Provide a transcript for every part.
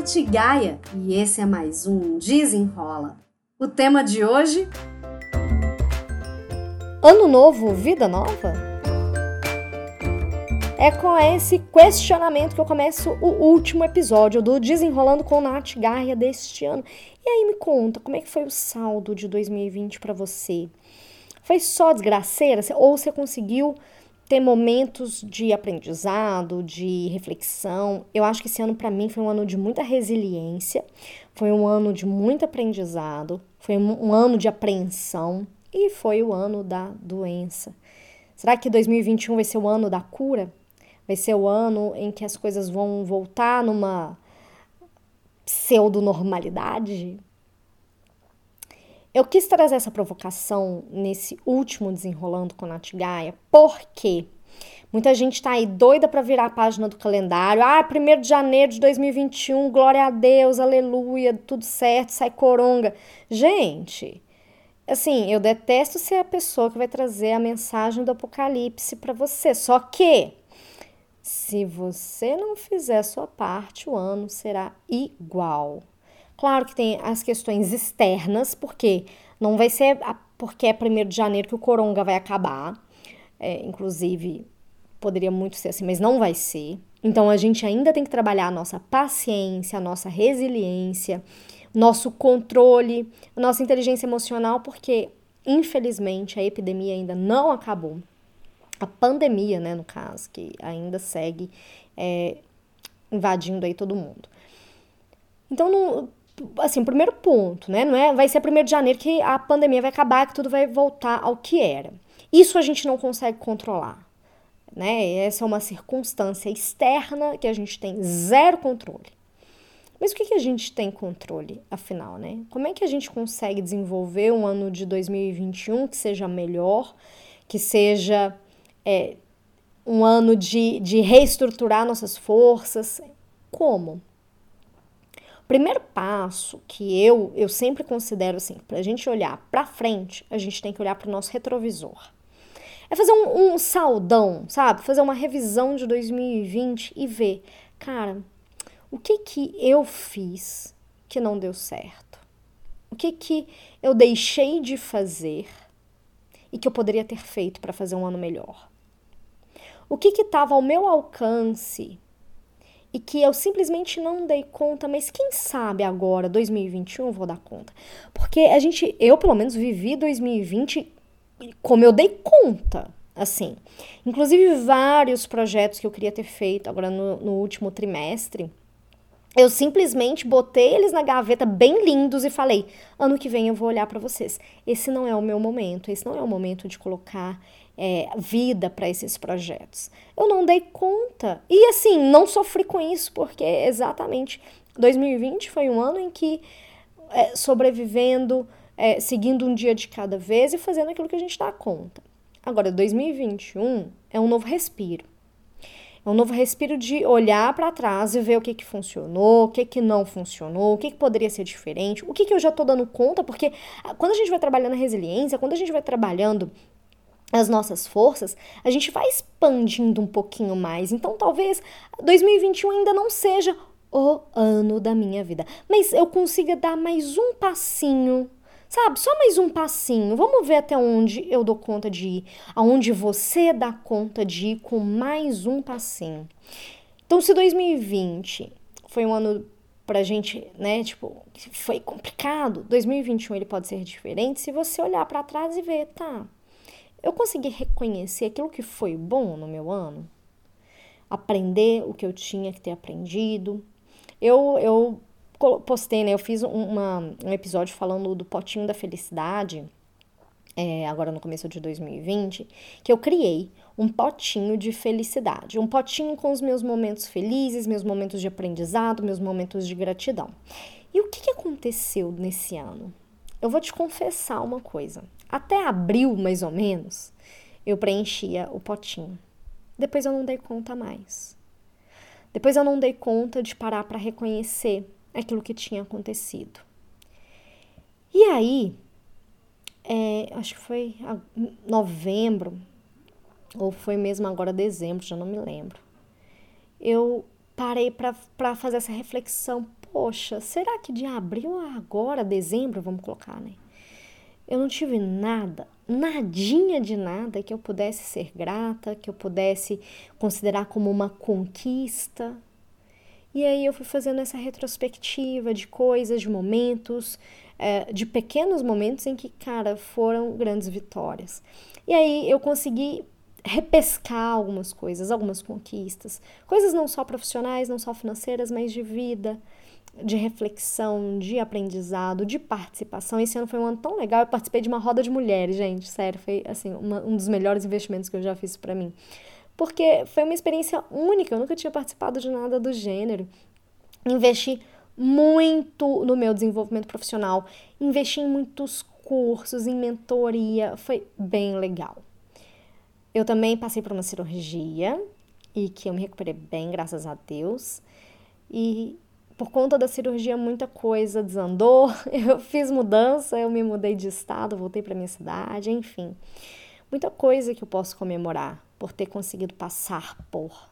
Nath Gaia e esse é mais um Desenrola. O tema de hoje: Ano novo, vida nova? É com esse questionamento que eu começo o último episódio do Desenrolando com Nath Gaia deste ano. E aí me conta, como é que foi o saldo de 2020 para você? Foi só desgraceira ou você conseguiu ter momentos de aprendizado, de reflexão. Eu acho que esse ano para mim foi um ano de muita resiliência, foi um ano de muito aprendizado, foi um ano de apreensão e foi o ano da doença. Será que 2021 vai ser o ano da cura? Vai ser o ano em que as coisas vão voltar numa pseudo-normalidade? Eu quis trazer essa provocação nesse último desenrolando com a Nath Gaia, porque muita gente está aí doida para virar a página do calendário. Ah, 1 de janeiro de 2021, glória a Deus, aleluia, tudo certo, sai coronga. Gente, assim, eu detesto ser a pessoa que vai trazer a mensagem do apocalipse para você. Só que se você não fizer a sua parte, o ano será igual. Claro que tem as questões externas, porque não vai ser porque é 1 de janeiro que o coronga vai acabar. É, inclusive, poderia muito ser assim, mas não vai ser. Então a gente ainda tem que trabalhar a nossa paciência, a nossa resiliência, nosso controle, a nossa inteligência emocional, porque infelizmente a epidemia ainda não acabou. A pandemia, né, no caso, que ainda segue é, invadindo aí todo mundo. Então, não, assim, primeiro ponto, né? Não é, vai ser primeiro de janeiro que a pandemia vai acabar, que tudo vai voltar ao que era. Isso a gente não consegue controlar, né? Essa é uma circunstância externa que a gente tem zero controle. Mas o que, que a gente tem controle, afinal, né? Como é que a gente consegue desenvolver um ano de 2021 que seja melhor, que seja é, um ano de, de reestruturar nossas forças? Como? Primeiro passo que eu, eu sempre considero assim, para a gente olhar para frente, a gente tem que olhar para o nosso retrovisor. É fazer um, um saudão, sabe? Fazer uma revisão de 2020 e ver, cara, o que que eu fiz que não deu certo? O que que eu deixei de fazer e que eu poderia ter feito para fazer um ano melhor? O que que estava ao meu alcance e que eu simplesmente não dei conta, mas quem sabe agora, 2021, eu vou dar conta. Porque a gente, eu pelo menos vivi 2020 como eu dei conta, assim. Inclusive vários projetos que eu queria ter feito agora no, no último trimestre. Eu simplesmente botei eles na gaveta bem lindos e falei: ano que vem eu vou olhar para vocês. Esse não é o meu momento, esse não é o momento de colocar é, vida para esses projetos. Eu não dei conta. E assim, não sofri com isso, porque exatamente 2020 foi um ano em que é, sobrevivendo, é, seguindo um dia de cada vez e fazendo aquilo que a gente dá conta. Agora, 2021 é um novo respiro. É um novo respiro de olhar para trás e ver o que, que funcionou, o que, que não funcionou, o que, que poderia ser diferente, o que, que eu já estou dando conta, porque quando a gente vai trabalhando a resiliência, quando a gente vai trabalhando as nossas forças, a gente vai expandindo um pouquinho mais. Então, talvez 2021 ainda não seja o ano da minha vida, mas eu consiga dar mais um passinho, sabe? Só mais um passinho. Vamos ver até onde eu dou conta de ir, aonde você dá conta de ir com mais um passinho. Então, se 2020 foi um ano pra gente, né, tipo, foi complicado, 2021 ele pode ser diferente se você olhar para trás e ver, tá? Eu consegui reconhecer aquilo que foi bom no meu ano, aprender o que eu tinha que ter aprendido. Eu, eu postei, né? Eu fiz uma, um episódio falando do potinho da felicidade, é, agora no começo de 2020, que eu criei um potinho de felicidade, um potinho com os meus momentos felizes, meus momentos de aprendizado, meus momentos de gratidão. E o que, que aconteceu nesse ano? Eu vou te confessar uma coisa. Até abril, mais ou menos, eu preenchia o potinho. Depois eu não dei conta mais. Depois eu não dei conta de parar para reconhecer aquilo que tinha acontecido. E aí, é, acho que foi novembro, ou foi mesmo agora dezembro, já não me lembro. Eu parei para fazer essa reflexão. poxa, será que de abril a agora, dezembro, vamos colocar, né? Eu não tive nada, nadinha de nada que eu pudesse ser grata, que eu pudesse considerar como uma conquista. E aí eu fui fazendo essa retrospectiva de coisas, de momentos, é, de pequenos momentos em que, cara, foram grandes vitórias. E aí eu consegui repescar algumas coisas, algumas conquistas, coisas não só profissionais, não só financeiras, mas de vida, de reflexão, de aprendizado, de participação. Esse ano foi um ano tão legal. Eu participei de uma roda de mulheres, gente, sério, foi assim uma, um dos melhores investimentos que eu já fiz para mim, porque foi uma experiência única. Eu nunca tinha participado de nada do gênero. Investi muito no meu desenvolvimento profissional, investi em muitos cursos, em mentoria, foi bem legal. Eu também passei por uma cirurgia e que eu me recuperei bem, graças a Deus. E por conta da cirurgia, muita coisa desandou. Eu fiz mudança, eu me mudei de estado, voltei para minha cidade, enfim. Muita coisa que eu posso comemorar por ter conseguido passar por.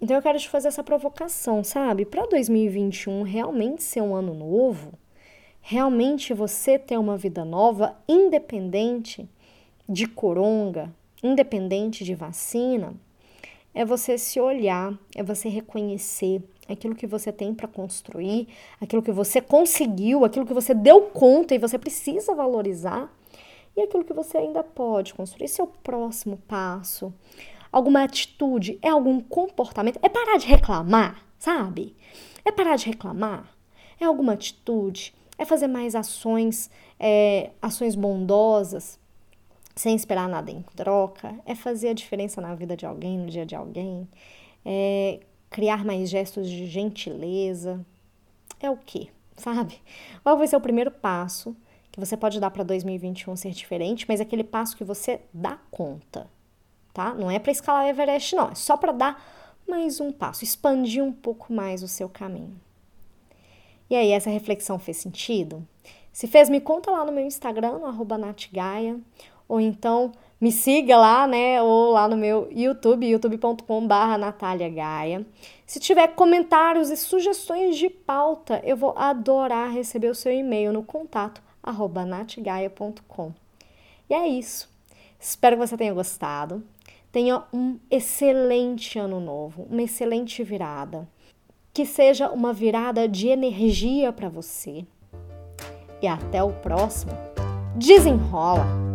Então eu quero te fazer essa provocação, sabe? Para 2021 realmente ser um ano novo, realmente você ter uma vida nova, independente de coronga, independente de vacina, é você se olhar, é você reconhecer aquilo que você tem para construir, aquilo que você conseguiu, aquilo que você deu conta e você precisa valorizar, e aquilo que você ainda pode construir. Esse é próximo passo. Alguma atitude, é algum comportamento, é parar de reclamar, sabe? É parar de reclamar, é alguma atitude, é fazer mais ações, é, ações bondosas, sem esperar nada em troca, é fazer a diferença na vida de alguém, no dia de alguém, é criar mais gestos de gentileza. É o quê? Sabe? Qual vai ser o primeiro passo que você pode dar para 2021 ser diferente, mas é aquele passo que você dá conta, tá? Não é para escalar o Everest, não, é só para dar mais um passo, expandir um pouco mais o seu caminho. E aí, essa reflexão fez sentido? Se fez, me conta lá no meu Instagram, no natgaia, ou então me siga lá, né, ou lá no meu YouTube, youtube.com.br Natália Gaia. Se tiver comentários e sugestões de pauta, eu vou adorar receber o seu e-mail no contato arroba. E é isso. Espero que você tenha gostado. Tenha um excelente ano novo, uma excelente virada. Que seja uma virada de energia para você. E até o próximo. Desenrola!